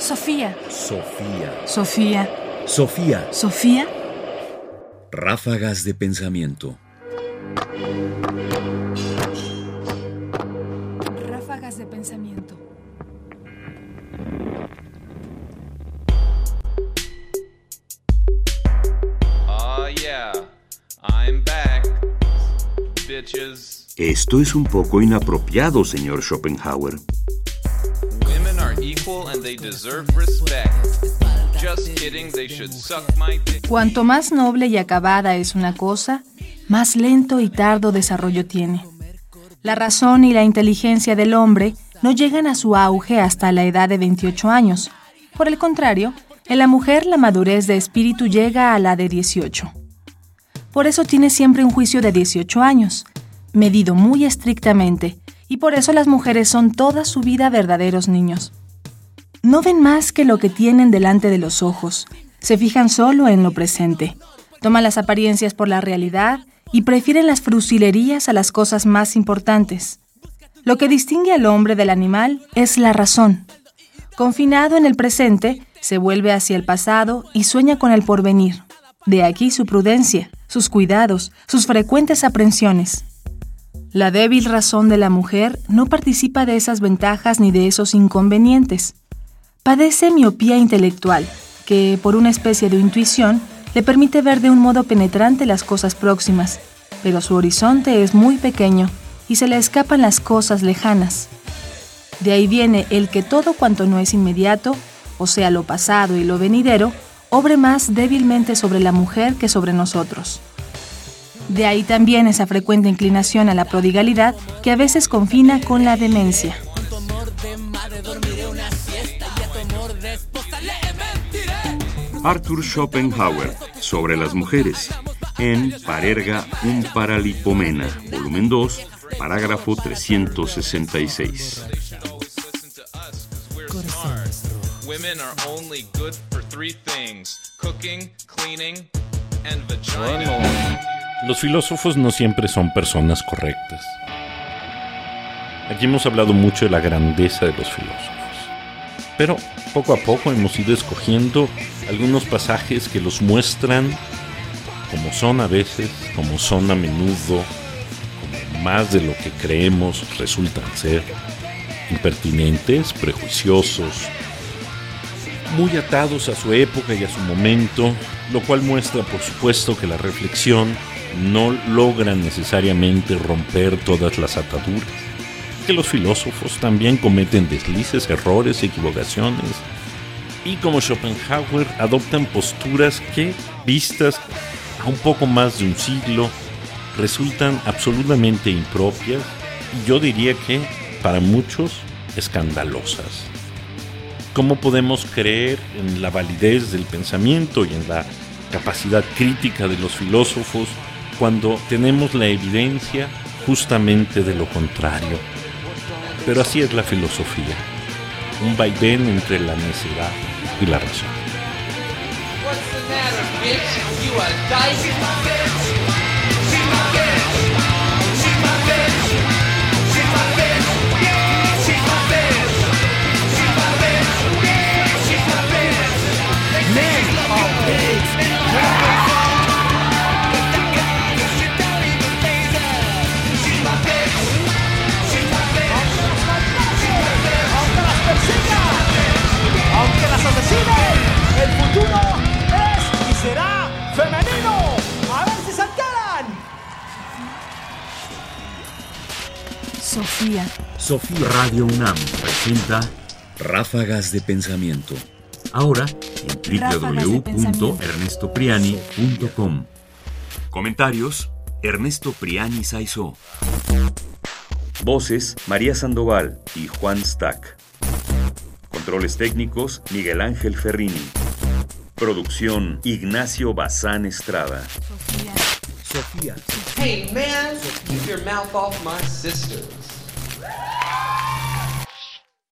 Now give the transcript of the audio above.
Sofía. Sofía. Sofía. Sofía. Sofía. Ráfagas de pensamiento. Ráfagas de pensamiento. Oh yeah, I'm back, bitches. Esto es un poco inapropiado, señor Schopenhauer. And they deserve respect. Just kidding, they should suck my. Cuanto más noble y acabada es una cosa, más lento y tardo desarrollo tiene. La razón y la inteligencia del hombre no llegan a su auge hasta la edad de 28 años. Por el contrario, en la mujer la madurez de espíritu llega a la de 18. Por eso tiene siempre un juicio de 18 años, medido muy estrictamente, y por eso las mujeres son toda su vida verdaderos niños. No ven más que lo que tienen delante de los ojos, se fijan solo en lo presente, toman las apariencias por la realidad y prefieren las frusilerías a las cosas más importantes. Lo que distingue al hombre del animal es la razón. Confinado en el presente, se vuelve hacia el pasado y sueña con el porvenir. De aquí su prudencia, sus cuidados, sus frecuentes aprensiones. La débil razón de la mujer no participa de esas ventajas ni de esos inconvenientes. Padece miopía intelectual, que, por una especie de intuición, le permite ver de un modo penetrante las cosas próximas, pero su horizonte es muy pequeño y se le escapan las cosas lejanas. De ahí viene el que todo cuanto no es inmediato, o sea, lo pasado y lo venidero, obre más débilmente sobre la mujer que sobre nosotros. De ahí también esa frecuente inclinación a la prodigalidad que a veces confina con la demencia. Arthur Schopenhauer, sobre las mujeres, en Parerga un Paralipomena, volumen 2, parágrafo 366. Women are only good for three things cooking, cleaning, and vagina. Los filósofos no siempre son personas correctas. Aquí hemos hablado mucho de la grandeza de los filósofos. Pero poco a poco hemos ido escogiendo algunos pasajes que los muestran como son a veces, como son a menudo, como más de lo que creemos resultan ser, impertinentes, prejuiciosos, muy atados a su época y a su momento, lo cual muestra por supuesto que la reflexión no logra necesariamente romper todas las ataduras, que los filósofos también cometen deslices, errores, equivocaciones, y como Schopenhauer adoptan posturas que, vistas a un poco más de un siglo, resultan absolutamente impropias y yo diría que para muchos escandalosas. ¿Cómo podemos creer en la validez del pensamiento y en la capacidad crítica de los filósofos cuando tenemos la evidencia justamente de lo contrario? Pero así es la filosofía, un vaivén entre la necedad y la razón. Sofía. Sofía Radio UNAM presenta Ráfagas de Pensamiento. Ahora en www.ernestopriani.com. Comentarios: Ernesto Priani Saizó. Voces: María Sandoval y Juan Stack. Controles técnicos: Miguel Ángel Ferrini. Producción: Ignacio Bazán Estrada. Sofía. Sofía. Hey, man, keep your mouth off my sister.